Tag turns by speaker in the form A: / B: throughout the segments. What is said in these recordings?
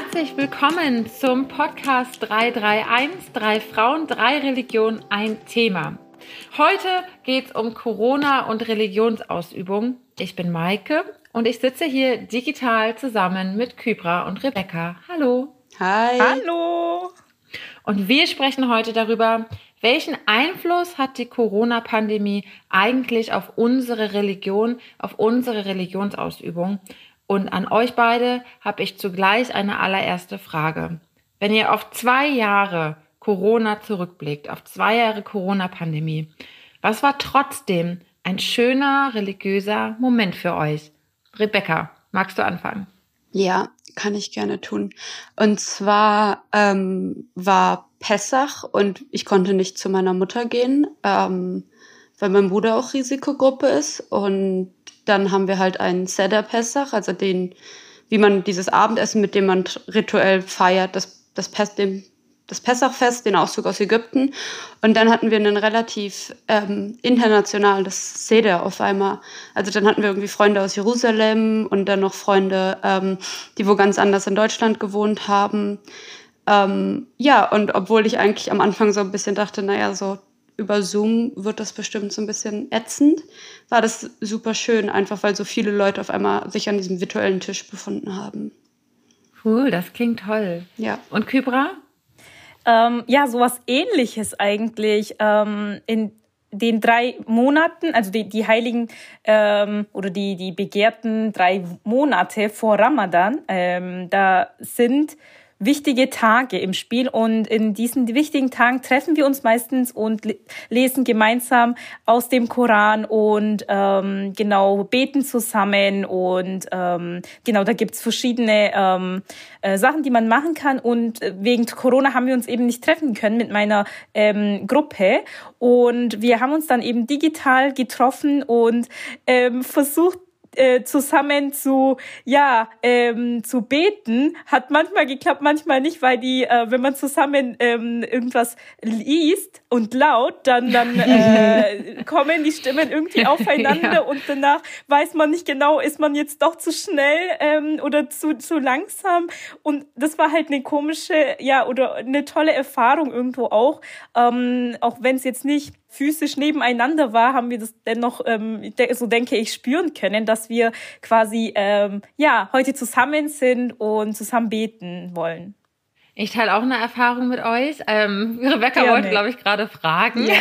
A: herzlich willkommen zum Podcast 331, drei Frauen, drei Religionen, ein Thema. Heute geht es um Corona und Religionsausübung. Ich bin Maike und ich sitze hier digital zusammen mit Kybra und Rebecca. Hallo.
B: Hi.
C: Hallo.
A: Und wir sprechen heute darüber, welchen Einfluss hat die Corona-Pandemie eigentlich auf unsere Religion, auf unsere Religionsausübung? Und an euch beide habe ich zugleich eine allererste Frage. Wenn ihr auf zwei Jahre Corona zurückblickt, auf zwei Jahre Corona-Pandemie, was war trotzdem ein schöner religiöser Moment für euch? Rebecca, magst du anfangen?
B: Ja, kann ich gerne tun. Und zwar ähm, war Pessach und ich konnte nicht zu meiner Mutter gehen, ähm, weil mein Bruder auch Risikogruppe ist. Und dann haben wir halt einen Seder Pessach, also den, wie man dieses Abendessen, mit dem man rituell feiert, das, das, Pes, den, das Pessachfest, den Auszug aus Ägypten. Und dann hatten wir einen relativ ähm, internationales Seder auf einmal. Also dann hatten wir irgendwie Freunde aus Jerusalem und dann noch Freunde, ähm, die wo ganz anders in Deutschland gewohnt haben. Ähm, ja, und obwohl ich eigentlich am Anfang so ein bisschen dachte, naja, so über Zoom wird das bestimmt so ein bisschen ätzend, war das super schön, einfach weil so viele Leute auf einmal sich an diesem virtuellen Tisch befunden haben.
A: Cool, das klingt toll.
B: Ja.
A: Und Kybra?
C: Ähm, ja, sowas ähnliches eigentlich. Ähm, in den drei Monaten, also die, die heiligen ähm, oder die, die begehrten drei Monate vor Ramadan, ähm, da sind wichtige Tage im Spiel. Und in diesen wichtigen Tagen treffen wir uns meistens und lesen gemeinsam aus dem Koran und ähm, genau beten zusammen. Und ähm, genau da gibt's verschiedene ähm, äh, Sachen, die man machen kann. Und wegen Corona haben wir uns eben nicht treffen können mit meiner ähm, Gruppe. Und wir haben uns dann eben digital getroffen und ähm, versucht äh, zusammen zu ja ähm, zu beten hat manchmal geklappt manchmal nicht weil die äh, wenn man zusammen ähm, irgendwas liest und laut dann dann äh, kommen die Stimmen irgendwie aufeinander ja. und danach weiß man nicht genau ist man jetzt doch zu schnell ähm, oder zu zu langsam und das war halt eine komische ja oder eine tolle Erfahrung irgendwo auch ähm, auch wenn es jetzt nicht physisch nebeneinander war, haben wir das dennoch, ähm, so denke ich, spüren können, dass wir quasi ähm, ja heute zusammen sind und zusammen beten wollen.
A: Ich teile auch eine Erfahrung mit euch. Ähm, Rebecca Gerne. wollte, glaube ich, gerade fragen. Ja.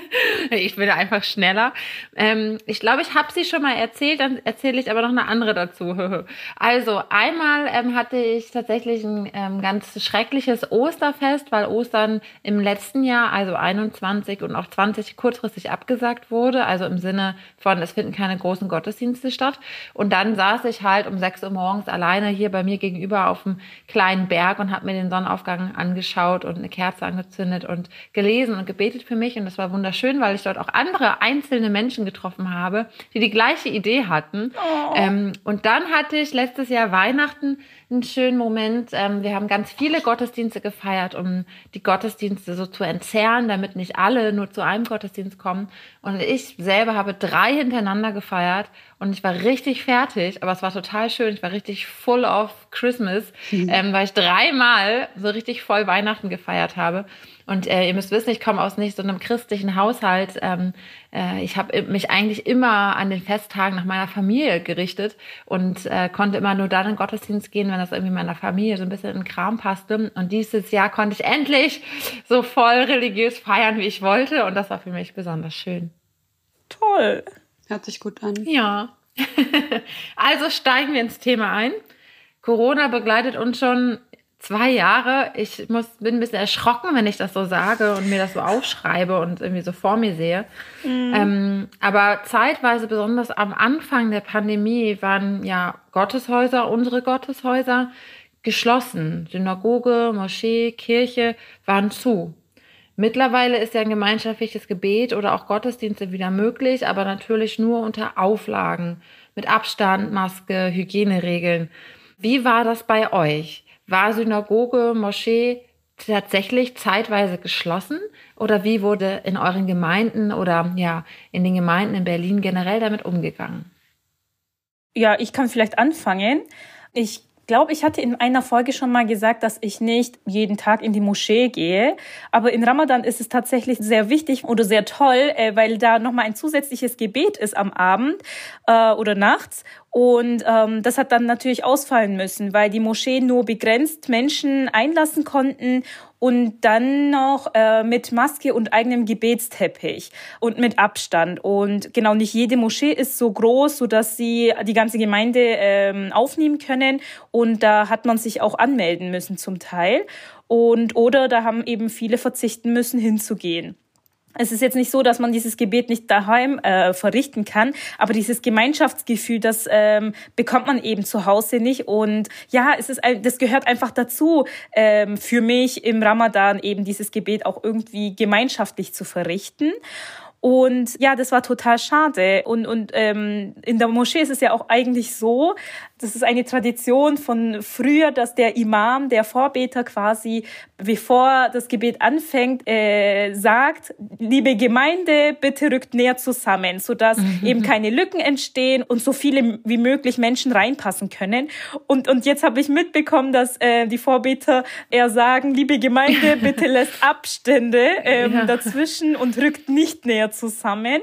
A: ich bin einfach schneller. Ähm, ich glaube, ich habe sie schon mal erzählt, dann erzähle ich aber noch eine andere dazu. also einmal ähm, hatte ich tatsächlich ein ähm, ganz schreckliches Osterfest, weil Ostern im letzten Jahr, also 21 und auch 20 kurzfristig abgesagt wurde. Also im Sinne von, es finden keine großen Gottesdienste statt. Und dann saß ich halt um 6 Uhr morgens alleine hier bei mir gegenüber auf einem kleinen Berg und habe mir den Sonnenaufgang angeschaut und eine Kerze angezündet und gelesen und gebetet für mich. Und das war wunderschön, weil ich dort auch andere einzelne Menschen getroffen habe, die die gleiche Idee hatten. Oh. Ähm, und dann hatte ich letztes Jahr Weihnachten einen schönen Moment. Ähm, wir haben ganz viele Gottesdienste gefeiert, um die Gottesdienste so zu entzerren, damit nicht alle nur zu einem Gottesdienst kommen. Und ich selber habe drei hintereinander gefeiert und ich war richtig fertig, aber es war total schön. Ich war richtig full of Christmas, mhm. ähm, weil ich dreimal so richtig voll Weihnachten gefeiert habe. Und äh, ihr müsst wissen, ich komme aus nicht so einem christlichen Haushalt. Ähm, äh, ich habe mich eigentlich immer an den Festtagen nach meiner Familie gerichtet und äh, konnte immer nur dann in den Gottesdienst gehen, wenn das irgendwie meiner Familie so ein bisschen in den Kram passte. Und dieses Jahr konnte ich endlich so voll religiös feiern, wie ich wollte. Und das war für mich besonders schön.
C: Toll.
B: Hört sich gut an.
A: Ja. also steigen wir ins Thema ein. Corona begleitet uns schon zwei Jahre. Ich muss, bin ein bisschen erschrocken, wenn ich das so sage und mir das so aufschreibe und irgendwie so vor mir sehe. Mhm. Ähm, aber zeitweise, besonders am Anfang der Pandemie, waren ja Gotteshäuser, unsere Gotteshäuser, geschlossen. Synagoge, Moschee, Kirche waren zu. Mittlerweile ist ja ein gemeinschaftliches Gebet oder auch Gottesdienste wieder möglich, aber natürlich nur unter Auflagen mit Abstand, Maske, Hygieneregeln. Wie war das bei euch? War Synagoge, Moschee tatsächlich zeitweise geschlossen oder wie wurde in euren Gemeinden oder ja, in den Gemeinden in Berlin generell damit umgegangen?
C: Ja, ich kann vielleicht anfangen. Ich glaube, ich hatte in einer Folge schon mal gesagt, dass ich nicht jeden Tag in die Moschee gehe. Aber in Ramadan ist es tatsächlich sehr wichtig oder sehr toll, äh, weil da nochmal ein zusätzliches Gebet ist am Abend äh, oder nachts. Und ähm, das hat dann natürlich ausfallen müssen, weil die Moscheen nur begrenzt Menschen einlassen konnten und dann noch äh, mit Maske und eigenem Gebetsteppich und mit Abstand. Und genau nicht jede Moschee ist so groß, so dass sie die ganze Gemeinde ähm, aufnehmen können. Und da hat man sich auch anmelden müssen zum Teil. Und oder da haben eben viele verzichten müssen, hinzugehen. Es ist jetzt nicht so, dass man dieses Gebet nicht daheim äh, verrichten kann, aber dieses Gemeinschaftsgefühl, das ähm, bekommt man eben zu Hause nicht. Und ja, es ist, das gehört einfach dazu, ähm, für mich im Ramadan eben dieses Gebet auch irgendwie gemeinschaftlich zu verrichten. Und ja, das war total schade. Und, und ähm, in der Moschee ist es ja auch eigentlich so, das ist eine Tradition von früher, dass der Imam, der Vorbeter quasi, bevor das Gebet anfängt, äh, sagt, liebe Gemeinde, bitte rückt näher zusammen, sodass mhm. eben keine Lücken entstehen und so viele wie möglich Menschen reinpassen können. Und, und jetzt habe ich mitbekommen, dass äh, die Vorbeter eher sagen, liebe Gemeinde, bitte lässt Abstände ähm, ja. dazwischen und rückt nicht näher zusammen.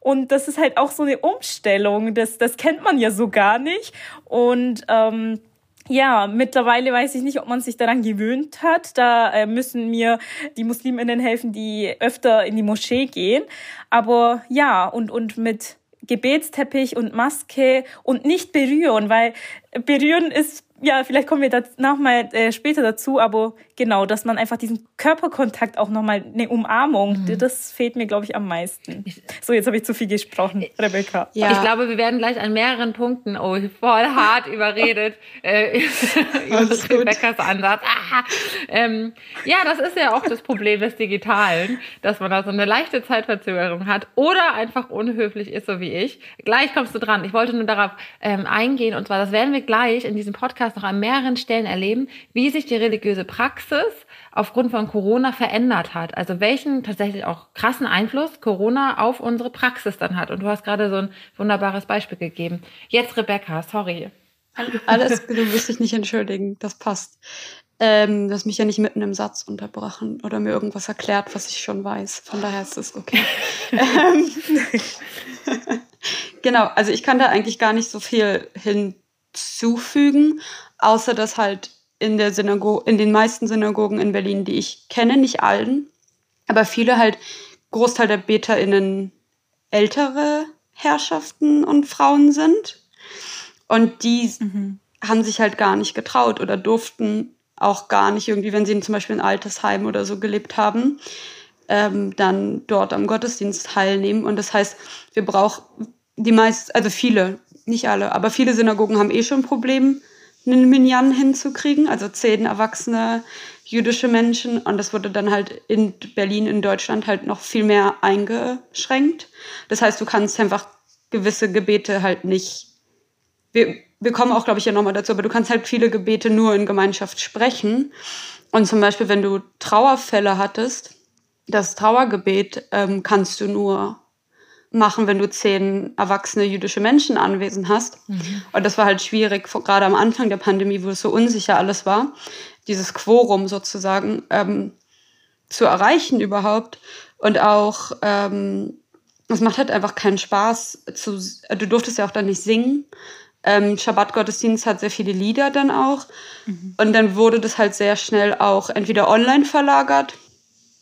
C: Und das ist halt auch so eine Umstellung. Das, das kennt man ja so gar nicht. Und ähm, ja, mittlerweile weiß ich nicht, ob man sich daran gewöhnt hat. Da äh, müssen mir die Musliminnen helfen, die öfter in die Moschee gehen. Aber ja, und, und mit Gebetsteppich und Maske und nicht berühren, weil berühren ist ja, vielleicht kommen wir da nochmal äh, später dazu, aber genau, dass man einfach diesen Körperkontakt auch nochmal, eine Umarmung, mhm. das fehlt mir, glaube ich, am meisten. So, jetzt habe ich zu viel gesprochen, Rebecca.
A: Ja. Ich glaube, wir werden gleich an mehreren Punkten, oh, voll hart überredet, äh, über Rebeccas Ansatz. Ah, ähm, ja, das ist ja auch das Problem des Digitalen, dass man da so eine leichte Zeitverzögerung hat oder einfach unhöflich ist, so wie ich. Gleich kommst du dran. Ich wollte nur darauf ähm, eingehen, und zwar, das werden wir gleich in diesem Podcast Podcast noch an mehreren Stellen erleben, wie sich die religiöse Praxis aufgrund von Corona verändert hat. Also welchen tatsächlich auch krassen Einfluss Corona auf unsere Praxis dann hat. Und du hast gerade so ein wunderbares Beispiel gegeben. Jetzt Rebecca, sorry.
B: Alles, du wirst dich nicht entschuldigen, das passt. Ähm, du hast mich ja nicht mitten im Satz unterbrochen oder mir irgendwas erklärt, was ich schon weiß. Von daher ist es okay. ähm, genau, also ich kann da eigentlich gar nicht so viel hin zufügen, außer dass halt in der Synago in den meisten Synagogen in Berlin, die ich kenne, nicht allen, aber viele halt Großteil der BeterInnen ältere Herrschaften und Frauen sind. Und die mhm. haben sich halt gar nicht getraut oder durften auch gar nicht irgendwie, wenn sie zum Beispiel in Altersheim oder so gelebt haben, ähm, dann dort am Gottesdienst teilnehmen. Und das heißt, wir brauchen die meisten, also viele nicht alle, aber viele Synagogen haben eh schon ein Problem, einen Minyan hinzukriegen, also zehn erwachsene jüdische Menschen. Und das wurde dann halt in Berlin, in Deutschland halt noch viel mehr eingeschränkt. Das heißt, du kannst einfach gewisse Gebete halt nicht. Wir, wir kommen auch, glaube ich, ja nochmal dazu, aber du kannst halt viele Gebete nur in Gemeinschaft sprechen. Und zum Beispiel, wenn du Trauerfälle hattest, das Trauergebet ähm, kannst du nur machen, wenn du zehn erwachsene jüdische Menschen anwesend hast. Mhm. Und das war halt schwierig, gerade am Anfang der Pandemie, wo es so unsicher alles war, dieses Quorum sozusagen ähm, zu erreichen überhaupt. Und auch, ähm, es macht halt einfach keinen Spaß. Zu, du durftest ja auch dann nicht singen. Ähm, Schabbat-Gottesdienst hat sehr viele Lieder dann auch. Mhm. Und dann wurde das halt sehr schnell auch entweder online verlagert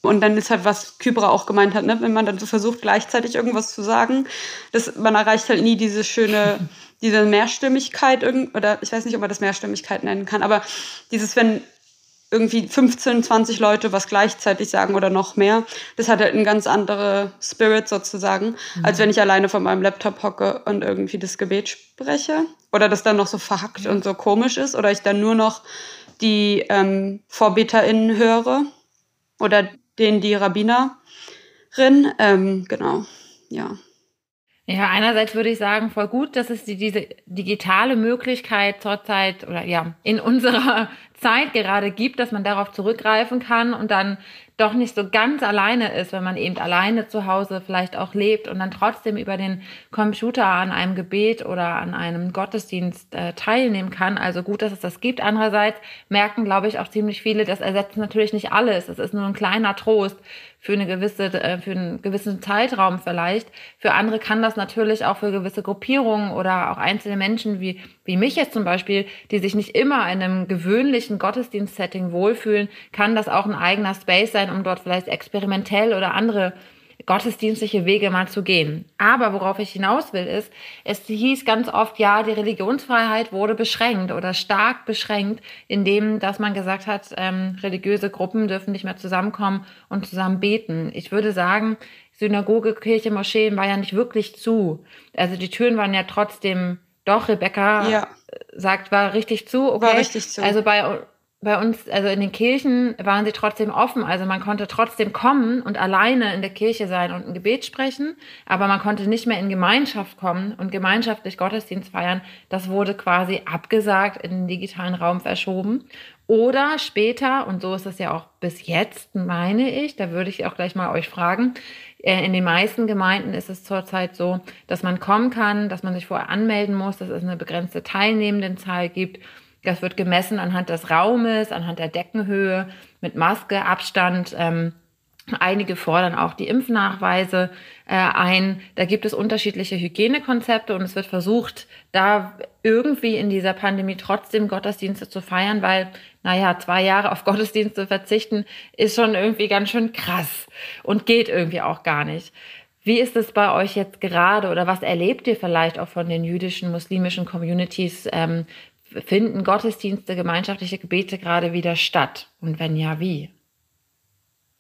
B: und dann ist halt, was Kybra auch gemeint hat, ne? wenn man dann so versucht, gleichzeitig irgendwas zu sagen, das, man erreicht halt nie diese schöne, diese Mehrstimmigkeit, oder ich weiß nicht, ob man das Mehrstimmigkeit nennen kann, aber dieses, wenn irgendwie 15, 20 Leute was gleichzeitig sagen oder noch mehr, das hat halt eine ganz andere Spirit sozusagen, mhm. als wenn ich alleine vor meinem Laptop hocke und irgendwie das Gebet spreche. Oder das dann noch so verhackt und so komisch ist. Oder ich dann nur noch die ähm, VorbeterInnen höre. Oder den die Rabbinerin. Ähm, genau, ja.
A: Ja, einerseits würde ich sagen, voll gut, dass es diese digitale Möglichkeit zurzeit oder ja, in unserer Zeit gerade gibt, dass man darauf zurückgreifen kann und dann doch nicht so ganz alleine ist, wenn man eben alleine zu Hause vielleicht auch lebt und dann trotzdem über den Computer an einem Gebet oder an einem Gottesdienst äh, teilnehmen kann. Also gut, dass es das gibt. Andererseits merken, glaube ich, auch ziemlich viele, das ersetzt natürlich nicht alles. Es ist nur ein kleiner Trost für eine gewisse, äh, für einen gewissen Zeitraum vielleicht. Für andere kann das natürlich auch für gewisse Gruppierungen oder auch einzelne Menschen wie, wie mich jetzt zum Beispiel, die sich nicht immer in einem gewöhnlichen Gottesdienstsetting wohlfühlen, kann das auch ein eigener Space sein, um dort vielleicht experimentell oder andere gottesdienstliche Wege mal zu gehen. Aber worauf ich hinaus will, ist, es hieß ganz oft, ja, die Religionsfreiheit wurde beschränkt oder stark beschränkt, indem, dass man gesagt hat, ähm, religiöse Gruppen dürfen nicht mehr zusammenkommen und zusammen beten. Ich würde sagen, Synagoge, Kirche, Moscheen war ja nicht wirklich zu. Also die Türen waren ja trotzdem doch, Rebecca ja. sagt, war richtig zu. Okay. War richtig zu. Also bei bei uns, also in den Kirchen waren sie trotzdem offen. Also man konnte trotzdem kommen und alleine in der Kirche sein und ein Gebet sprechen, aber man konnte nicht mehr in Gemeinschaft kommen und gemeinschaftlich Gottesdienst feiern. Das wurde quasi abgesagt, in den digitalen Raum verschoben. Oder später, und so ist es ja auch bis jetzt, meine ich, da würde ich auch gleich mal euch fragen, äh, in den meisten Gemeinden ist es zurzeit so, dass man kommen kann, dass man sich vorher anmelden muss, dass es eine begrenzte Teilnehmendenzahl gibt das wird gemessen anhand des Raumes, anhand der Deckenhöhe, mit Maske, Abstand. Ähm, Einige fordern auch die Impfnachweise äh, ein. Da gibt es unterschiedliche Hygienekonzepte und es wird versucht, da irgendwie in dieser Pandemie trotzdem Gottesdienste zu feiern, weil, naja, zwei Jahre auf Gottesdienste verzichten ist schon irgendwie ganz schön krass und geht irgendwie auch gar nicht. Wie ist es bei euch jetzt gerade oder was erlebt ihr vielleicht auch von den jüdischen, muslimischen Communities? Ähm, finden Gottesdienste, gemeinschaftliche Gebete gerade wieder statt? Und wenn ja, wie?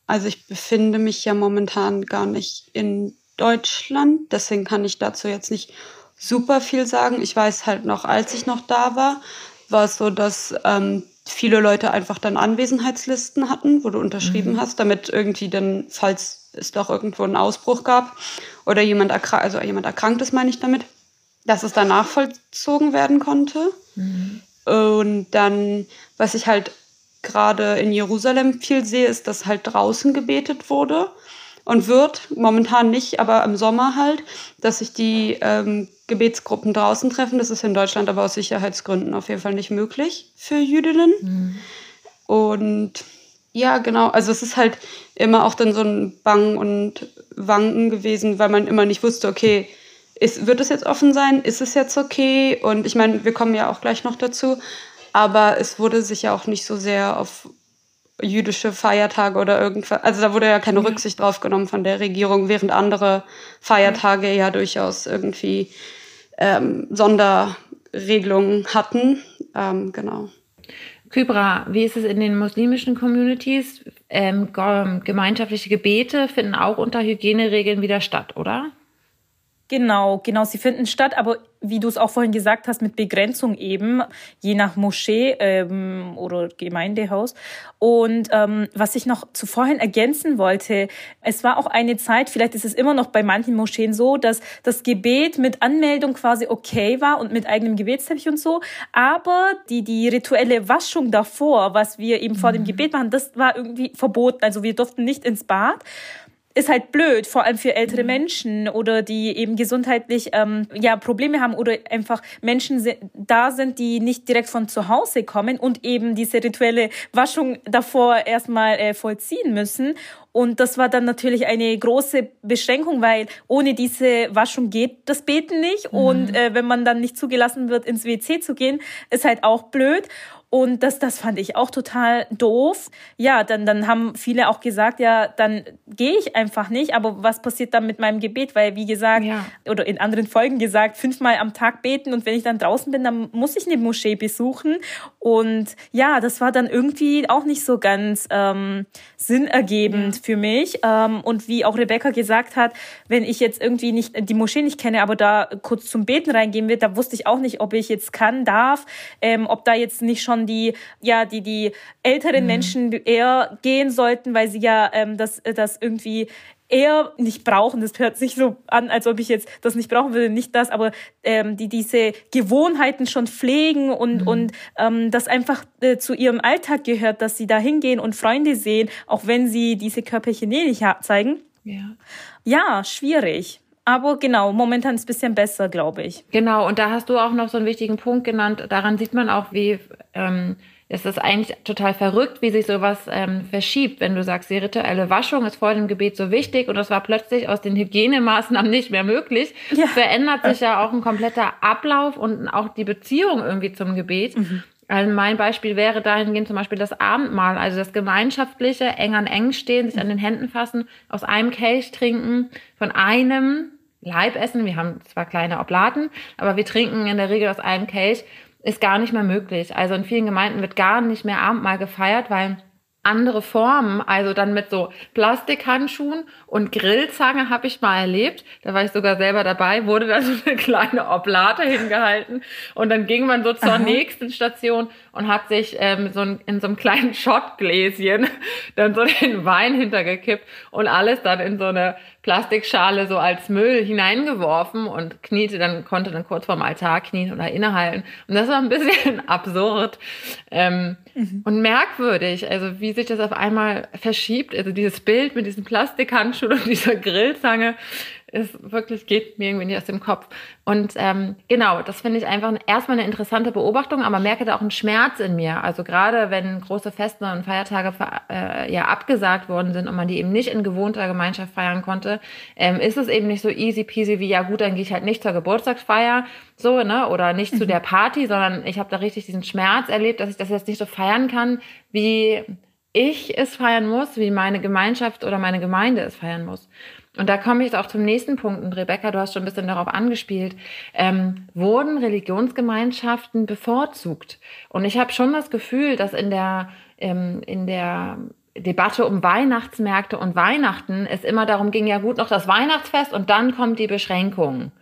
B: Also ich befinde mich ja momentan gar nicht in Deutschland, deswegen kann ich dazu jetzt nicht super viel sagen. Ich weiß halt noch, als ich noch da war, war es so, dass ähm, viele Leute einfach dann Anwesenheitslisten hatten, wo du unterschrieben mhm. hast, damit irgendwie dann, falls es doch irgendwo einen Ausbruch gab oder jemand, erkrankt, also jemand erkrankt ist, meine ich damit, dass es danach vollzogen werden konnte. Mhm. Und dann, was ich halt gerade in Jerusalem viel sehe, ist, dass halt draußen gebetet wurde und wird, momentan nicht, aber im Sommer halt, dass sich die ähm, Gebetsgruppen draußen treffen. Das ist in Deutschland aber aus Sicherheitsgründen auf jeden Fall nicht möglich für Jüdinnen. Mhm. Und ja, genau, also es ist halt immer auch dann so ein Bang und Wanken gewesen, weil man immer nicht wusste, okay, ist, wird es jetzt offen sein? Ist es jetzt okay? Und ich meine, wir kommen ja auch gleich noch dazu. Aber es wurde sich ja auch nicht so sehr auf jüdische Feiertage oder irgendwas, also da wurde ja keine ja. Rücksicht drauf genommen von der Regierung, während andere Feiertage ja, ja durchaus irgendwie ähm, Sonderregelungen hatten. Ähm, genau.
A: Kybra, wie ist es in den muslimischen Communities? Ähm, gemeinschaftliche Gebete finden auch unter Hygieneregeln wieder statt, oder?
C: Genau, genau, sie finden statt, aber wie du es auch vorhin gesagt hast, mit Begrenzung eben, je nach Moschee ähm, oder Gemeindehaus. Und ähm, was ich noch zu vorhin ergänzen wollte, es war auch eine Zeit, vielleicht ist es immer noch bei manchen Moscheen so, dass das Gebet mit Anmeldung quasi okay war und mit eigenem Gebetsteppich und so, aber die, die rituelle Waschung davor, was wir eben vor dem mhm. Gebet machen, das war irgendwie verboten. Also wir durften nicht ins Bad ist halt blöd, vor allem für ältere mhm. Menschen oder die eben gesundheitlich ähm, ja Probleme haben oder einfach Menschen da sind, die nicht direkt von zu Hause kommen und eben diese rituelle Waschung davor erstmal äh, vollziehen müssen. Und das war dann natürlich eine große Beschränkung, weil ohne diese Waschung geht das Beten nicht. Mhm. Und äh, wenn man dann nicht zugelassen wird, ins WC zu gehen, ist halt auch blöd. Und das, das fand ich auch total doof. Ja, dann, dann haben viele auch gesagt, ja, dann gehe ich einfach nicht. Aber was passiert dann mit meinem Gebet? Weil, wie gesagt, ja. oder in anderen Folgen gesagt, fünfmal am Tag beten. Und wenn ich dann draußen bin, dann muss ich eine Moschee besuchen. Und ja, das war dann irgendwie auch nicht so ganz ähm, sinnergebend ja. für mich. Ähm, und wie auch Rebecca gesagt hat, wenn ich jetzt irgendwie nicht die Moschee nicht kenne, aber da kurz zum Beten reingehen wird, da wusste ich auch nicht, ob ich jetzt kann, darf, ähm, ob da jetzt nicht schon die ja die die älteren mhm. Menschen eher gehen sollten, weil sie ja ähm, das das irgendwie eher nicht brauchen. Das hört sich so an, als ob ich jetzt das nicht brauchen würde, nicht das, aber ähm, die diese Gewohnheiten schon pflegen und mhm. und ähm, das einfach äh, zu ihrem Alltag gehört, dass sie da hingehen und Freunde sehen, auch wenn sie diese Körperchen eh nicht zeigen. Ja. Ja, schwierig. Aber genau, momentan ist es ein bisschen besser, glaube ich.
A: Genau, und da hast du auch noch so einen wichtigen Punkt genannt. Daran sieht man auch, wie ähm, es ist eigentlich total verrückt, wie sich sowas ähm, verschiebt, wenn du sagst, die rituelle Waschung ist vor dem Gebet so wichtig und das war plötzlich aus den Hygienemaßnahmen nicht mehr möglich. Ja. Verändert sich ja auch ein kompletter Ablauf und auch die Beziehung irgendwie zum Gebet. Mhm. Also mein Beispiel wäre dahingehend zum Beispiel das Abendmahl, also das gemeinschaftliche, eng an eng stehen, sich an den Händen fassen, aus einem Kelch trinken, von einem Leib essen. Wir haben zwar kleine Oblaten, aber wir trinken in der Regel aus einem Kelch ist gar nicht mehr möglich. Also in vielen Gemeinden wird gar nicht mehr Abendmahl gefeiert, weil andere Formen, also dann mit so Plastikhandschuhen und Grillzange habe ich mal erlebt. Da war ich sogar selber dabei, wurde da so eine kleine Oblate hingehalten und dann ging man so zur Aha. nächsten Station und hat sich ähm, so ein, in so einem kleinen Schottgläschen dann so den Wein hintergekippt und alles dann in so eine Plastikschale so als Müll hineingeworfen und kniete dann, konnte dann kurz vorm Altar knien oder innehalten. Und das war ein bisschen absurd ähm, mhm. und merkwürdig, also wie sich das auf einmal verschiebt. Also dieses Bild mit diesen Plastikhandschuhen und dieser Grillzange ist wirklich, geht mir irgendwie nicht aus dem Kopf. Und ähm, genau, das finde ich einfach erstmal eine interessante Beobachtung, aber merke da auch einen Schmerz in mir. Also gerade wenn große Feste und Feiertage äh, ja abgesagt worden sind und man die eben nicht in gewohnter Gemeinschaft feiern konnte, ähm, ist es eben nicht so easy peasy wie, ja gut, dann gehe ich halt nicht zur Geburtstagsfeier, so, ne, oder nicht mhm. zu der Party, sondern ich habe da richtig diesen Schmerz erlebt, dass ich das jetzt nicht so feiern kann, wie ich es feiern muss, wie meine Gemeinschaft oder meine Gemeinde es feiern muss. Und da komme ich jetzt auch zum nächsten Punkt. Und Rebecca, du hast schon ein bisschen darauf angespielt. Ähm, wurden Religionsgemeinschaften bevorzugt? Und ich habe schon das Gefühl, dass in der, ähm, in der Debatte um Weihnachtsmärkte und Weihnachten es immer darum ging, ja gut, noch das Weihnachtsfest und dann kommt die Beschränkung.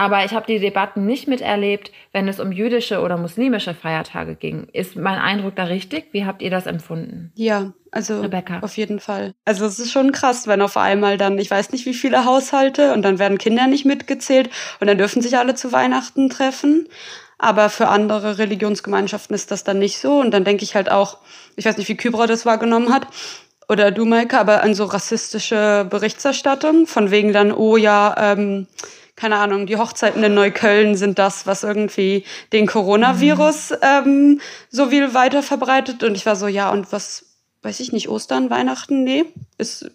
A: Aber ich habe die Debatten nicht miterlebt, wenn es um jüdische oder muslimische Feiertage ging. Ist mein Eindruck da richtig? Wie habt ihr das empfunden?
B: Ja, also Rebecca. auf jeden Fall. Also es ist schon krass, wenn auf einmal dann, ich weiß nicht wie viele Haushalte und dann werden Kinder nicht mitgezählt und dann dürfen sich alle zu Weihnachten treffen. Aber für andere Religionsgemeinschaften ist das dann nicht so. Und dann denke ich halt auch, ich weiß nicht, wie Kybra das wahrgenommen hat, oder du, Maike, aber an so rassistische Berichterstattung, von wegen dann, oh ja, ähm, keine Ahnung, die Hochzeiten in Neukölln sind das, was irgendwie den Coronavirus mhm. ähm, so viel weiter verbreitet. Und ich war so, ja, und was, weiß ich nicht, Ostern, Weihnachten? Nee, ist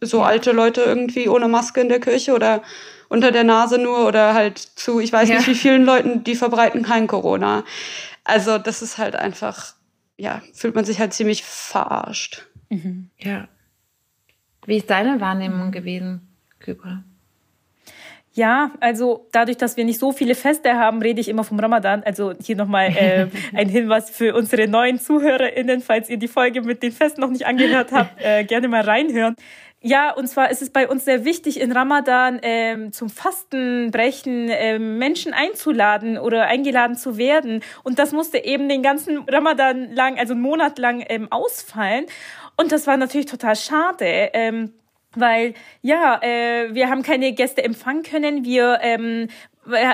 B: so alte Leute irgendwie ohne Maske in der Kirche oder unter der Nase nur oder halt zu, ich weiß ja. nicht wie vielen Leuten, die verbreiten kein Corona. Also das ist halt einfach, ja, fühlt man sich halt ziemlich verarscht.
A: Mhm. Ja. Wie ist deine Wahrnehmung gewesen, Kybra?
C: Ja, also dadurch, dass wir nicht so viele Feste haben, rede ich immer vom Ramadan. Also hier nochmal äh, ein Hinweis für unsere neuen ZuhörerInnen, falls ihr die Folge mit den Festen noch nicht angehört habt, äh, gerne mal reinhören. Ja, und zwar ist es bei uns sehr wichtig, in Ramadan ähm, zum Fastenbrechen ähm, Menschen einzuladen oder eingeladen zu werden. Und das musste eben den ganzen Ramadan lang, also einen Monat lang ähm, ausfallen. Und das war natürlich total schade. Ähm, weil ja, äh, wir haben keine Gäste empfangen können, wir ähm,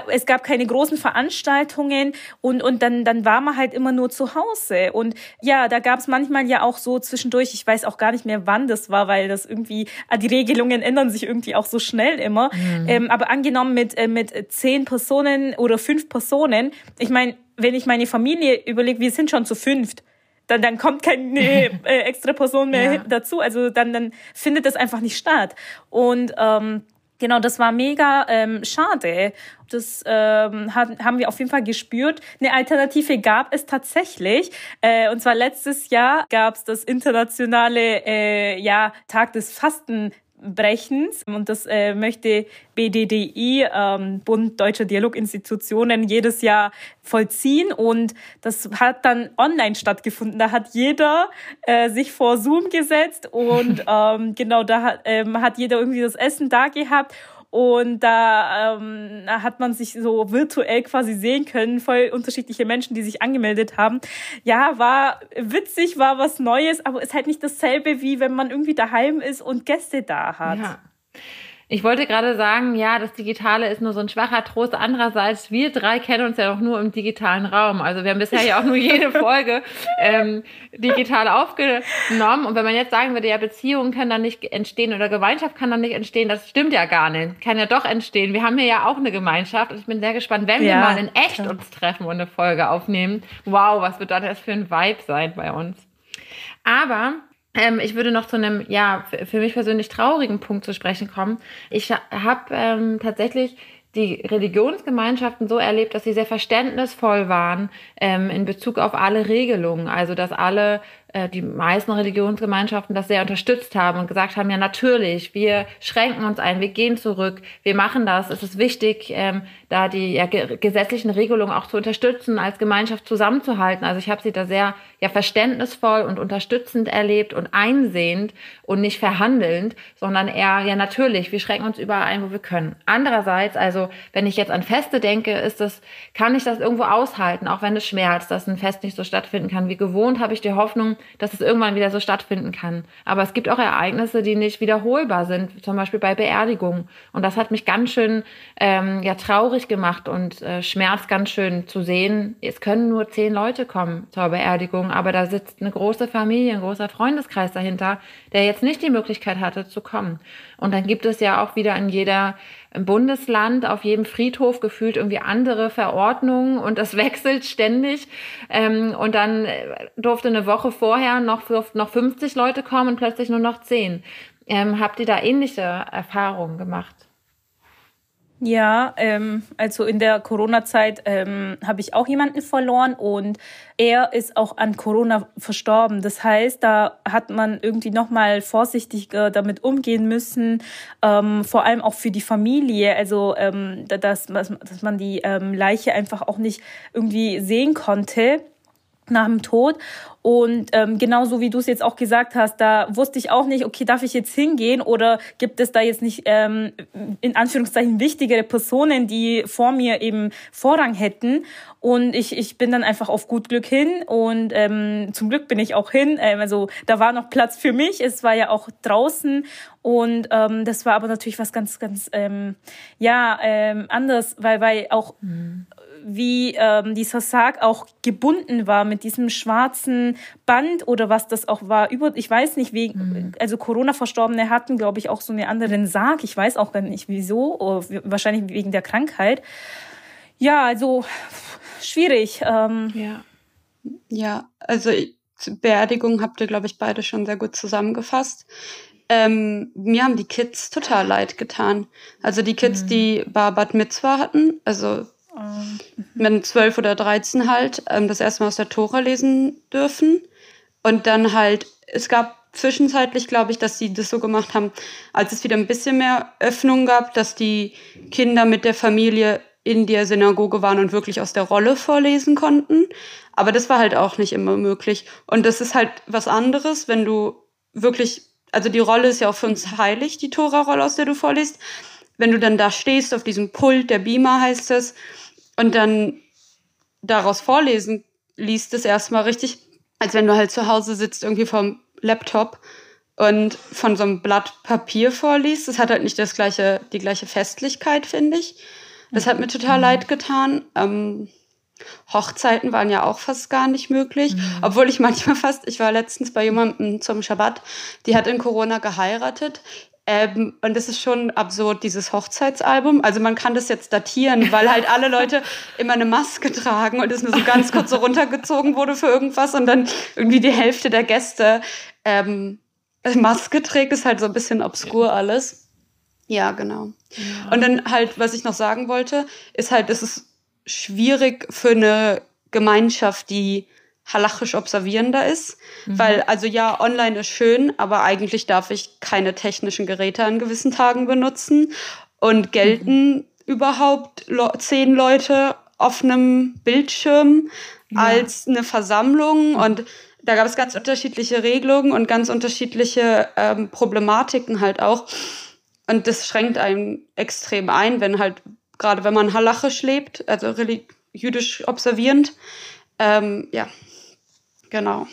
C: es gab keine großen Veranstaltungen. Und und dann dann war man halt immer nur zu Hause. Und ja da gab es manchmal ja auch so zwischendurch ich weiß auch gar nicht mehr wann das war weil das irgendwie ah, die Regelungen ändern sich irgendwie auch so schnell immer. Mhm. ähm, aber angenommen mit äh, mit zehn Personen oder fünf Personen ich meine wenn ich meine Familie überlege wir sind schon zu fünft dann, dann kommt keine äh, extra Person mehr ja. dazu. Also dann, dann findet das einfach nicht statt. Und ähm, Genau, das war mega ähm, schade. Das ähm, hat, haben wir auf jeden Fall gespürt. Eine Alternative gab es tatsächlich. Äh, und zwar letztes Jahr gab es das internationale äh, ja, Tag des Fasten Brechens. Und das äh, möchte BDDI, ähm, Bund Deutscher Dialoginstitutionen, jedes Jahr vollziehen. Und das hat dann online stattgefunden. Da hat jeder äh, sich vor Zoom gesetzt und ähm, genau da hat, ähm, hat jeder irgendwie das Essen da gehabt. Und da ähm, hat man sich so virtuell quasi sehen können, voll unterschiedliche Menschen, die sich angemeldet haben. Ja, war witzig, war was Neues, aber ist halt nicht dasselbe, wie wenn man irgendwie daheim ist und Gäste da hat.
A: Ja. Ich wollte gerade sagen, ja, das Digitale ist nur so ein schwacher Trost. Andererseits, wir drei kennen uns ja auch nur im digitalen Raum. Also wir haben bisher ja auch nur jede Folge ähm, digital aufgenommen. Und wenn man jetzt sagen würde, ja, Beziehungen können dann nicht entstehen oder Gemeinschaft kann dann nicht entstehen, das stimmt ja gar nicht. Kann ja doch entstehen. Wir haben hier ja auch eine Gemeinschaft und ich bin sehr gespannt, wenn ja, wir mal in echt klar. uns treffen und eine Folge aufnehmen. Wow, was wird das für ein Vibe sein bei uns? Aber ähm, ich würde noch zu einem, ja, für mich persönlich traurigen Punkt zu sprechen kommen. Ich habe ähm, tatsächlich die Religionsgemeinschaften so erlebt, dass sie sehr verständnisvoll waren ähm, in Bezug auf alle Regelungen. Also dass alle die meisten Religionsgemeinschaften das sehr unterstützt haben und gesagt haben, ja natürlich, wir schränken uns ein, wir gehen zurück, wir machen das. Es ist wichtig, ähm, da die ja, gesetzlichen Regelungen auch zu unterstützen, als Gemeinschaft zusammenzuhalten. Also ich habe sie da sehr ja verständnisvoll und unterstützend erlebt und einsehend und nicht verhandelnd, sondern eher ja natürlich, wir schränken uns überall ein, wo wir können. Andererseits, also wenn ich jetzt an Feste denke, ist das, kann ich das irgendwo aushalten, auch wenn es schmerzt, dass ein Fest nicht so stattfinden kann wie gewohnt, habe ich die Hoffnung, dass es irgendwann wieder so stattfinden kann. Aber es gibt auch Ereignisse, die nicht wiederholbar sind, zum Beispiel bei Beerdigungen. Und das hat mich ganz schön ähm, ja, traurig gemacht und äh, schmerzt ganz schön zu sehen, es können nur zehn Leute kommen zur Beerdigung, aber da sitzt eine große Familie, ein großer Freundeskreis dahinter, der jetzt nicht die Möglichkeit hatte zu kommen. Und dann gibt es ja auch wieder in jeder Bundesland, auf jedem Friedhof gefühlt irgendwie andere Verordnungen und das wechselt ständig. Ähm, und dann äh, durfte eine Woche vorher noch, noch 50 Leute kommen und plötzlich nur noch 10. Ähm, habt ihr da ähnliche Erfahrungen gemacht?
C: Ja, ähm, also in der Corona-Zeit ähm, habe ich auch jemanden verloren und er ist auch an Corona verstorben. Das heißt, da hat man irgendwie nochmal vorsichtiger damit umgehen müssen, ähm, vor allem auch für die Familie. Also, ähm, dass, dass man die ähm, Leiche einfach auch nicht irgendwie sehen konnte nach dem Tod. Und ähm, genauso wie du es jetzt auch gesagt hast, da wusste ich auch nicht, okay, darf ich jetzt hingehen oder gibt es da jetzt nicht ähm, in Anführungszeichen wichtigere Personen, die vor mir eben Vorrang hätten. Und ich, ich bin dann einfach auf gut Glück hin und ähm, zum Glück bin ich auch hin. Ähm, also da war noch Platz für mich. Es war ja auch draußen und ähm, das war aber natürlich was ganz, ganz ähm, ja ähm, anders, weil weil auch mhm wie ähm, dieser Sarg auch gebunden war mit diesem schwarzen Band oder was das auch war. Über, ich weiß nicht, wie, mhm. also Corona-Verstorbene hatten, glaube ich, auch so einen anderen Sarg. Ich weiß auch gar nicht wieso, oh, wahrscheinlich wegen der Krankheit. Ja, also schwierig. Ähm,
B: ja. Ja, also Beerdigung habt ihr, glaube ich, beide schon sehr gut zusammengefasst. Ähm, mir haben die Kids total leid getan. Also die Kids, mhm. die Bad Mitzwa hatten, also. Mit zwölf oder dreizehn halt ähm, das erste Mal aus der Tora lesen dürfen. Und dann halt, es gab zwischenzeitlich, glaube ich, dass sie das so gemacht haben, als es wieder ein bisschen mehr Öffnung gab, dass die Kinder mit der Familie in der Synagoge waren und wirklich aus der Rolle vorlesen konnten. Aber das war halt auch nicht immer möglich. Und das ist halt was anderes, wenn du wirklich, also die Rolle ist ja auch für uns heilig, die Tora-Rolle, aus der du vorliest. Wenn du dann da stehst, auf diesem Pult, der Beamer heißt es, und dann daraus vorlesen liest es erstmal richtig, als wenn du halt zu Hause sitzt, irgendwie vom Laptop und von so einem Blatt Papier vorliest. Das hat halt nicht das gleiche, die gleiche Festlichkeit, finde ich. Das hat mir total mhm. leid getan. Ähm, Hochzeiten waren ja auch fast gar nicht möglich, mhm. obwohl ich manchmal fast, ich war letztens bei jemandem zum Schabbat, die hat in Corona geheiratet. Ähm, und das ist schon absurd, dieses Hochzeitsalbum. Also man kann das jetzt datieren, weil halt alle Leute immer eine Maske tragen und es nur so ganz kurz so runtergezogen wurde für irgendwas und dann irgendwie die Hälfte der Gäste ähm, Maske trägt, ist halt so ein bisschen obskur alles. Ja, genau. Ja. Und dann halt, was ich noch sagen wollte, ist halt, es ist schwierig für eine Gemeinschaft, die halachisch observierender ist. Mhm. Weil, also ja, online ist schön, aber eigentlich darf ich keine technischen Geräte an gewissen Tagen benutzen. Und gelten mhm. überhaupt zehn Leute auf einem Bildschirm ja. als eine Versammlung und da gab es ganz unterschiedliche Regelungen und ganz unterschiedliche ähm, Problematiken halt auch. Und das schränkt einen extrem ein, wenn halt, gerade wenn man halachisch lebt, also jüdisch observierend. Ähm, ja, genau.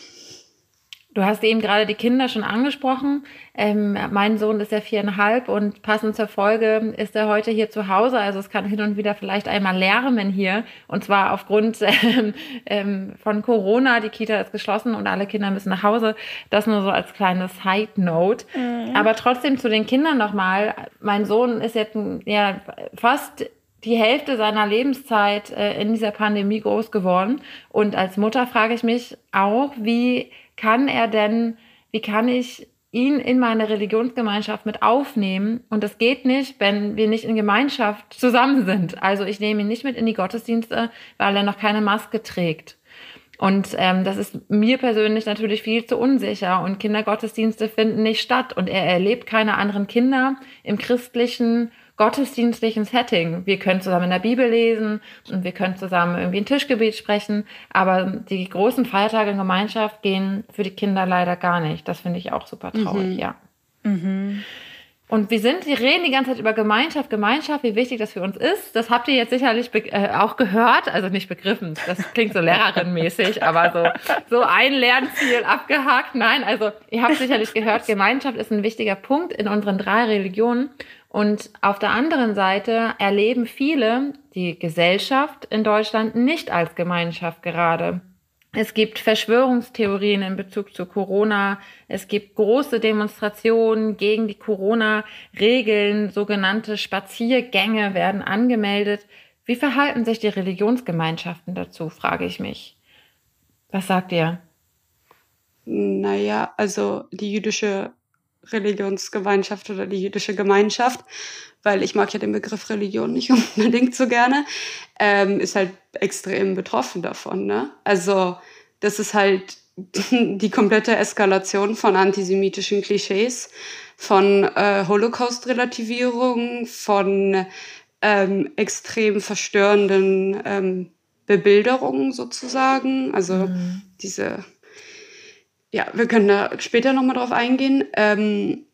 A: Du hast eben gerade die Kinder schon angesprochen. Ähm, mein Sohn ist ja viereinhalb und passend zur Folge ist er heute hier zu Hause. Also es kann hin und wieder vielleicht einmal lärmen hier. Und zwar aufgrund ähm, ähm, von Corona. Die Kita ist geschlossen und alle Kinder müssen nach Hause. Das nur so als kleine Side Note. Mhm. Aber trotzdem zu den Kindern nochmal. Mein Sohn ist jetzt ja fast die Hälfte seiner Lebenszeit äh, in dieser Pandemie groß geworden. Und als Mutter frage ich mich auch, wie kann er denn, wie kann ich ihn in meine Religionsgemeinschaft mit aufnehmen? Und das geht nicht, wenn wir nicht in Gemeinschaft zusammen sind. Also ich nehme ihn nicht mit in die Gottesdienste, weil er noch keine Maske trägt. Und ähm, das ist mir persönlich natürlich viel zu unsicher. Und Kindergottesdienste finden nicht statt. Und er erlebt keine anderen Kinder im christlichen gottesdienstlichen Setting. Wir können zusammen in der Bibel lesen und wir können zusammen irgendwie ein Tischgebet sprechen, aber die großen Feiertage in Gemeinschaft gehen für die Kinder leider gar nicht. Das finde ich auch super traurig, mhm. ja. Mhm. Und wir sind, wir reden die ganze Zeit über Gemeinschaft, Gemeinschaft, wie wichtig das für uns ist. Das habt ihr jetzt sicherlich äh, auch gehört, also nicht begriffen. Das klingt so Lehrerin-mäßig, aber so, so ein Lernziel abgehakt. Nein, also ihr habt sicherlich gehört, Gemeinschaft ist ein wichtiger Punkt in unseren drei Religionen. Und auf der anderen Seite erleben viele die Gesellschaft in Deutschland nicht als Gemeinschaft gerade. Es gibt Verschwörungstheorien in Bezug zu Corona. Es gibt große Demonstrationen gegen die Corona-Regeln. Sogenannte Spaziergänge werden angemeldet. Wie verhalten sich die Religionsgemeinschaften dazu, frage ich mich. Was sagt ihr?
B: Naja, also die jüdische Religionsgemeinschaft oder die jüdische Gemeinschaft, weil ich mag ja den Begriff Religion nicht unbedingt so gerne, ähm, ist halt extrem betroffen davon. Ne? Also das ist halt die komplette Eskalation von antisemitischen Klischees, von äh, Holocaust-Relativierung, von ähm, extrem verstörenden ähm, Bebilderungen sozusagen. Also mhm. diese ja, wir können da später nochmal drauf eingehen. Ähm,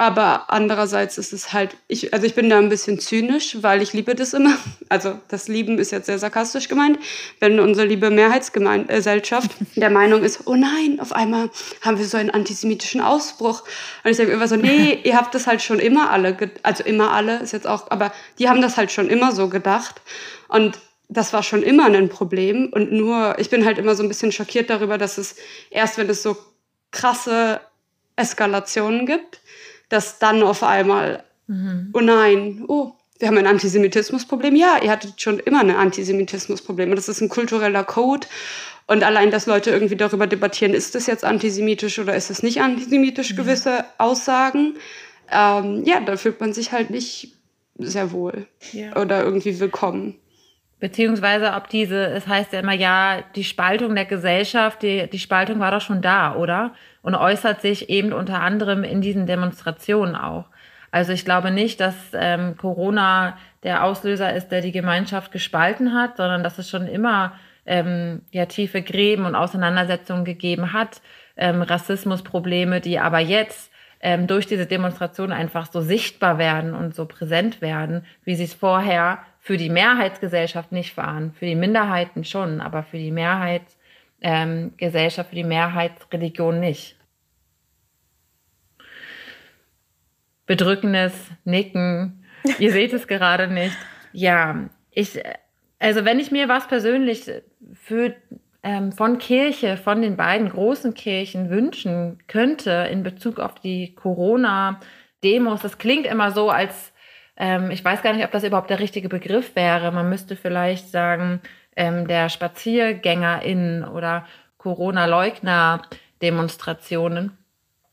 B: aber andererseits ist es halt, ich, also ich bin da ein bisschen zynisch, weil ich liebe das immer. Also das Lieben ist jetzt sehr sarkastisch gemeint. Wenn unsere liebe Mehrheitsgesellschaft der Meinung ist, oh nein, auf einmal haben wir so einen antisemitischen Ausbruch. Und ich sage immer so, nee, ihr habt das halt schon immer alle, also immer alle ist jetzt auch, aber die haben das halt schon immer so gedacht. Und das war schon immer ein Problem. Und nur, ich bin halt immer so ein bisschen schockiert darüber, dass es erst, wenn es so krasse Eskalationen gibt, dass dann auf einmal, mhm. oh nein, oh, wir haben ein Antisemitismusproblem. Ja, ihr hattet schon immer ein Antisemitismusproblem. Und das ist ein kultureller Code. Und allein, dass Leute irgendwie darüber debattieren, ist das jetzt antisemitisch oder ist es nicht antisemitisch, mhm. gewisse Aussagen, ähm, ja, da fühlt man sich halt nicht sehr wohl ja. oder irgendwie willkommen.
A: Beziehungsweise ob diese, es heißt ja immer, ja, die Spaltung der Gesellschaft, die, die Spaltung war doch schon da, oder? Und äußert sich eben unter anderem in diesen Demonstrationen auch. Also ich glaube nicht, dass ähm, Corona der Auslöser ist, der die Gemeinschaft gespalten hat, sondern dass es schon immer ähm, ja, tiefe Gräben und Auseinandersetzungen gegeben hat, ähm, Rassismusprobleme, die aber jetzt ähm, durch diese Demonstration einfach so sichtbar werden und so präsent werden, wie sie es vorher für die Mehrheitsgesellschaft nicht waren. Für die Minderheiten schon, aber für die Mehrheitsgesellschaft, ähm, für die Mehrheitsreligion nicht. Bedrückendes Nicken. Ihr seht es gerade nicht. Ja, ich, also wenn ich mir was persönlich für ähm, von Kirche, von den beiden großen Kirchen wünschen könnte in Bezug auf die Corona-Demos, das klingt immer so, als ähm, ich weiß gar nicht, ob das überhaupt der richtige Begriff wäre. Man müsste vielleicht sagen, ähm, der SpaziergängerInnen oder Corona-Leugner-Demonstrationen.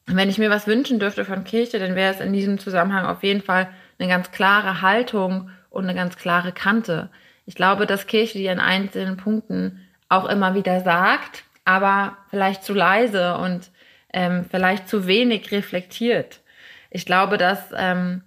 A: Wenn ich mir was wünschen dürfte von Kirche, dann wäre es in diesem Zusammenhang auf jeden Fall eine ganz klare Haltung und eine ganz klare Kante. Ich glaube, dass Kirche die in einzelnen Punkten auch immer wieder sagt, aber vielleicht zu leise und ähm, vielleicht zu wenig reflektiert. Ich glaube, dass ähm,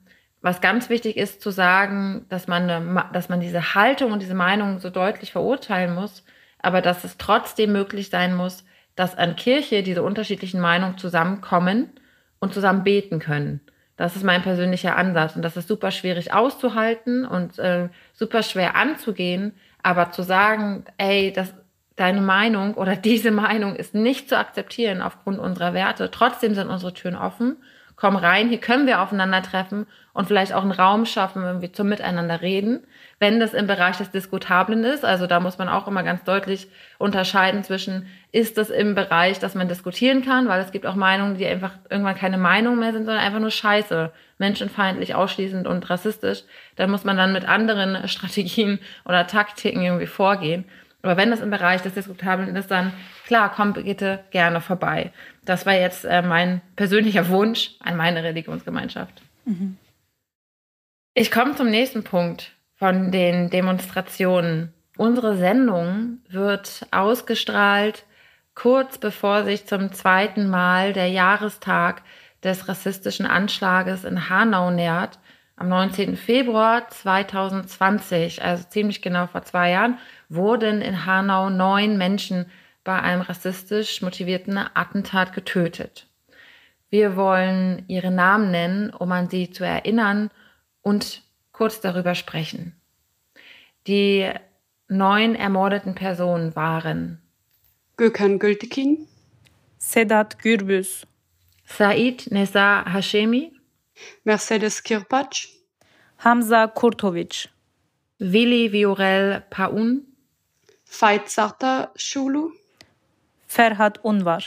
A: was ganz wichtig ist zu sagen, dass man, dass man diese Haltung und diese Meinung so deutlich verurteilen muss, aber dass es trotzdem möglich sein muss, dass an Kirche diese unterschiedlichen Meinungen zusammenkommen und zusammen beten können. Das ist mein persönlicher Ansatz und das ist super schwierig auszuhalten und äh, super schwer anzugehen, aber zu sagen, ey, das, deine Meinung oder diese Meinung ist nicht zu akzeptieren aufgrund unserer Werte. Trotzdem sind unsere Türen offen. Komm rein, hier können wir aufeinandertreffen und vielleicht auch einen Raum schaffen, wenn wir zum Miteinander reden. Wenn das im Bereich des Diskutablen ist, also da muss man auch immer ganz deutlich unterscheiden zwischen, ist das im Bereich, dass man diskutieren kann, weil es gibt auch Meinungen, die einfach irgendwann keine Meinung mehr sind, sondern einfach nur scheiße, menschenfeindlich, ausschließend und rassistisch. Da muss man dann mit anderen Strategien oder Taktiken irgendwie vorgehen. Aber wenn das im Bereich des Diskutablen ist, dann klar, komm bitte gerne vorbei. Das war jetzt äh, mein persönlicher Wunsch an meine Religionsgemeinschaft. Mhm. Ich komme zum nächsten Punkt von den Demonstrationen. Unsere Sendung wird ausgestrahlt kurz bevor sich zum zweiten Mal der Jahrestag des rassistischen Anschlages in Hanau nähert, am 19. Februar 2020, also ziemlich genau vor zwei Jahren, wurden in Hanau neun Menschen bei einem rassistisch motivierten Attentat getötet. Wir wollen ihre Namen nennen, um an sie zu erinnern und kurz darüber sprechen. Die neun ermordeten Personen waren
B: Gökhan Gültekin,
C: Sedat Gürbüz,
A: Said Nesa Hashemi,
B: Mercedes Kirpac,
C: Hamza Kurtovic,
A: Willi Viorel Paun,
B: Faitzarta Schulu,
C: Ferhat Unvar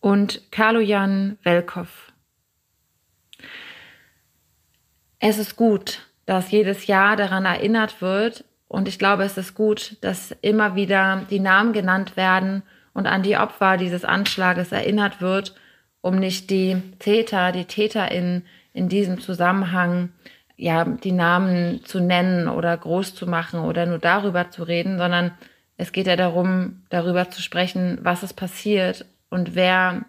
A: und Kaloyan Velkov. Es ist gut, dass jedes Jahr daran erinnert wird und ich glaube, es ist gut, dass immer wieder die Namen genannt werden und an die Opfer dieses Anschlages erinnert wird, um nicht die Täter, die TäterInnen in diesem Zusammenhang ja, die Namen zu nennen oder groß zu machen oder nur darüber zu reden, sondern es geht ja darum, darüber zu sprechen, was ist passiert und wer,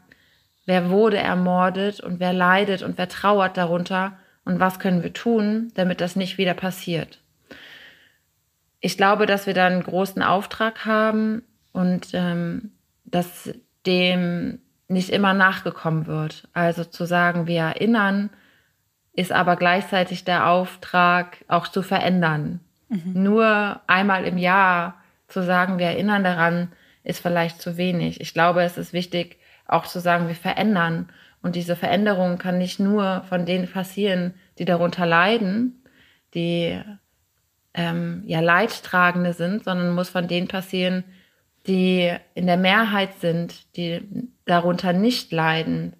A: wer wurde ermordet und wer leidet und wer trauert darunter und was können wir tun, damit das nicht wieder passiert. Ich glaube, dass wir da einen großen Auftrag haben und ähm, dass dem nicht immer nachgekommen wird. Also zu sagen, wir erinnern, ist aber gleichzeitig der Auftrag, auch zu verändern. Mhm. Nur einmal im Jahr zu sagen, wir erinnern daran, ist vielleicht zu wenig. Ich glaube, es ist wichtig, auch zu sagen, wir verändern. Und diese Veränderung kann nicht nur von denen passieren, die darunter leiden, die ähm, ja Leidtragende sind, sondern muss von denen passieren, die in der Mehrheit sind, die darunter nicht leiden,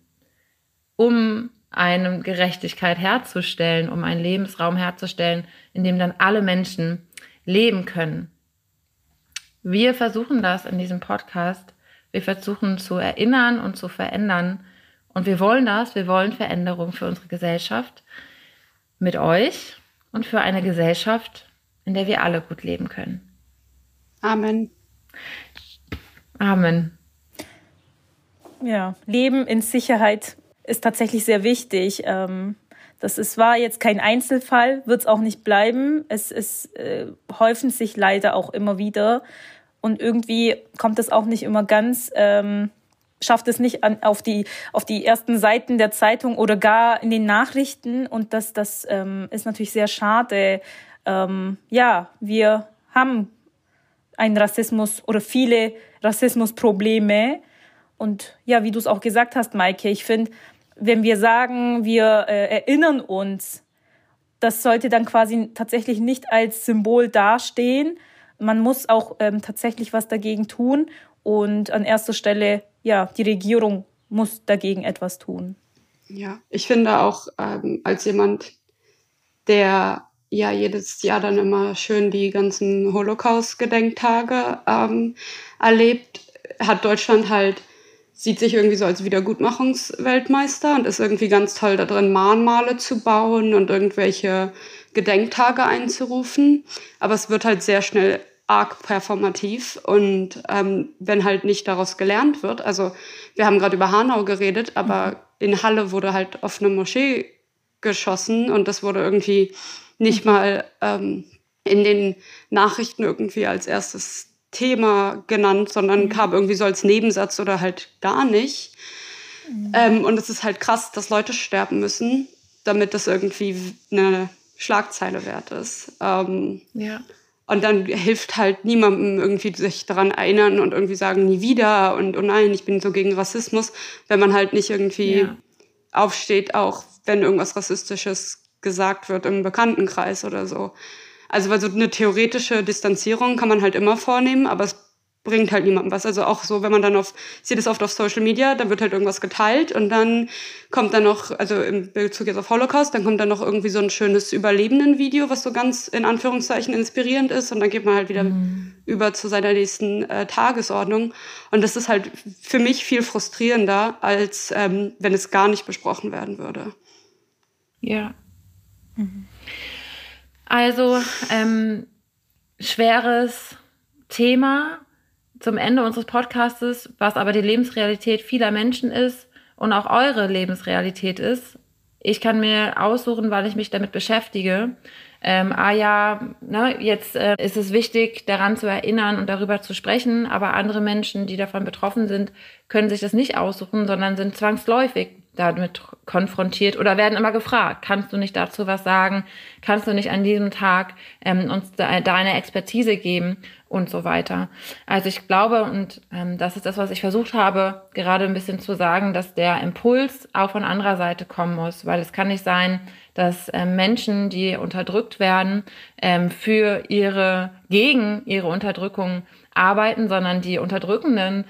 A: um eine Gerechtigkeit herzustellen, um einen Lebensraum herzustellen, in dem dann alle Menschen leben können. Wir versuchen das in diesem Podcast. Wir versuchen zu erinnern und zu verändern. Und wir wollen das. Wir wollen Veränderung für unsere Gesellschaft mit euch und für eine Gesellschaft, in der wir alle gut leben können.
B: Amen.
A: Amen.
C: Ja, Leben in Sicherheit ist tatsächlich sehr wichtig. Ähm, das ist, war jetzt kein Einzelfall, wird es auch nicht bleiben. Es, es äh, häufen sich leider auch immer wieder. Und irgendwie kommt es auch nicht immer ganz, ähm, schafft es nicht an, auf, die, auf die ersten Seiten der Zeitung oder gar in den Nachrichten. Und das, das ähm, ist natürlich sehr schade. Ähm, ja, wir haben einen Rassismus oder viele Rassismusprobleme. Und ja, wie du es auch gesagt hast, Maike, ich finde, wenn wir sagen, wir äh, erinnern uns, das sollte dann quasi tatsächlich nicht als Symbol dastehen. Man muss auch ähm, tatsächlich was dagegen tun. Und an erster Stelle, ja, die Regierung muss dagegen etwas tun.
B: Ja, ich finde auch ähm, als jemand, der ja jedes Jahr dann immer schön die ganzen Holocaust-Gedenktage ähm, erlebt, hat Deutschland halt sieht sich irgendwie so als Wiedergutmachungsweltmeister und ist irgendwie ganz toll da drin, Mahnmale zu bauen und irgendwelche Gedenktage einzurufen. Aber es wird halt sehr schnell arg performativ und ähm, wenn halt nicht daraus gelernt wird, also wir haben gerade über Hanau geredet, aber mhm. in Halle wurde halt auf eine Moschee geschossen und das wurde irgendwie nicht mal ähm, in den Nachrichten irgendwie als erstes Thema genannt, sondern mhm. kam irgendwie so als Nebensatz oder halt gar nicht. Mhm. Ähm, und es ist halt krass, dass Leute sterben müssen, damit das irgendwie eine Schlagzeile wert ist. Ähm, ja. Und dann hilft halt niemandem irgendwie sich daran erinnern und irgendwie sagen, nie wieder und oh nein, ich bin so gegen Rassismus, wenn man halt nicht irgendwie ja. aufsteht, auch wenn irgendwas Rassistisches gesagt wird im Bekanntenkreis oder so. Also weil so eine theoretische Distanzierung kann man halt immer vornehmen, aber es bringt halt niemandem was. Also auch so, wenn man dann auf, sehe das oft auf Social Media, dann wird halt irgendwas geteilt und dann kommt dann noch, also im Bezug jetzt auf Holocaust, dann kommt dann noch irgendwie so ein schönes Überlebenden-Video, was so ganz in Anführungszeichen inspirierend ist und dann geht man halt wieder mhm. über zu seiner nächsten äh, Tagesordnung. Und das ist halt für mich viel frustrierender, als ähm, wenn es gar nicht besprochen werden würde.
A: Ja. Mhm. Also, ähm, schweres Thema zum Ende unseres Podcastes, was aber die Lebensrealität vieler Menschen ist und auch eure Lebensrealität ist. Ich kann mir aussuchen, weil ich mich damit beschäftige. Ähm, ah ja, ne, jetzt äh, ist es wichtig, daran zu erinnern und darüber zu sprechen, aber andere Menschen, die davon betroffen sind, können sich das nicht aussuchen, sondern sind zwangsläufig damit konfrontiert oder werden immer gefragt, kannst du nicht dazu was sagen, kannst du nicht an diesem Tag ähm, uns de deine Expertise geben? Und so weiter. Also ich glaube, und ähm, das ist das, was ich versucht habe, gerade ein bisschen zu sagen, dass der Impuls auch von anderer Seite kommen muss, weil es kann nicht sein, dass ähm, Menschen, die unterdrückt werden, ähm, für ihre, gegen ihre Unterdrückung arbeiten, sondern die Unterdrückenden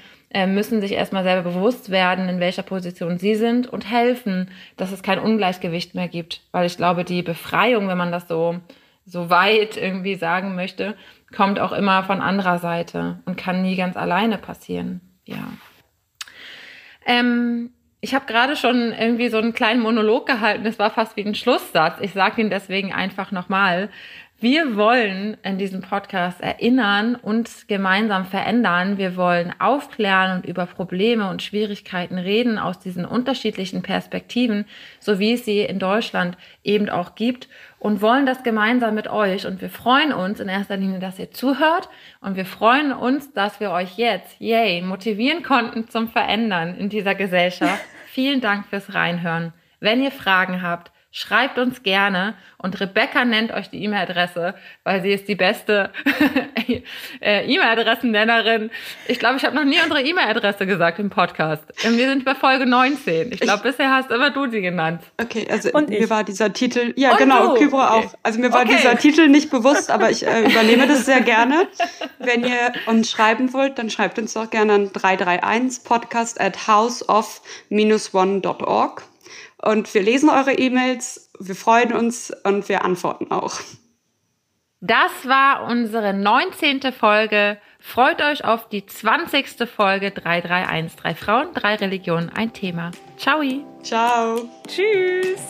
A: müssen sich erstmal selber bewusst werden, in welcher Position sie sind und helfen, dass es kein Ungleichgewicht mehr gibt. Weil ich glaube, die Befreiung, wenn man das so, so weit irgendwie sagen möchte, kommt auch immer von anderer Seite und kann nie ganz alleine passieren. Ja. Ähm, ich habe gerade schon irgendwie so einen kleinen Monolog gehalten. Es war fast wie ein Schlusssatz. Ich sage ihn deswegen einfach nochmal. Wir wollen in diesem Podcast erinnern und gemeinsam verändern. Wir wollen aufklären und über Probleme und Schwierigkeiten reden aus diesen unterschiedlichen Perspektiven, so wie es sie in Deutschland eben auch gibt und wollen das gemeinsam mit euch. Und wir freuen uns in erster Linie, dass ihr zuhört und wir freuen uns, dass wir euch jetzt, yay, motivieren konnten zum Verändern in dieser Gesellschaft. Vielen Dank fürs Reinhören. Wenn ihr Fragen habt, Schreibt uns gerne und Rebecca nennt euch die E-Mail-Adresse, weil sie ist die beste äh, E-Mail-Adressennennerin. Ich glaube, ich habe noch nie unsere E-Mail-Adresse gesagt im Podcast. Wir sind bei Folge 19. Ich glaube, bisher hast immer du sie genannt.
B: Okay, also und mir ich. war dieser Titel, ja und genau, du. Kybra auch. Also mir war okay. dieser Titel nicht bewusst, aber ich äh, übernehme das sehr gerne. Wenn ihr uns schreiben wollt, dann schreibt uns doch gerne an 331 podcast at houseof-one.org. Und wir lesen eure E-Mails, wir freuen uns und wir antworten auch.
A: Das war unsere 19. Folge. Freut euch auf die 20. Folge 331. Drei Frauen, drei Religionen, ein Thema. Ciao.
B: Ciao.
C: Tschüss.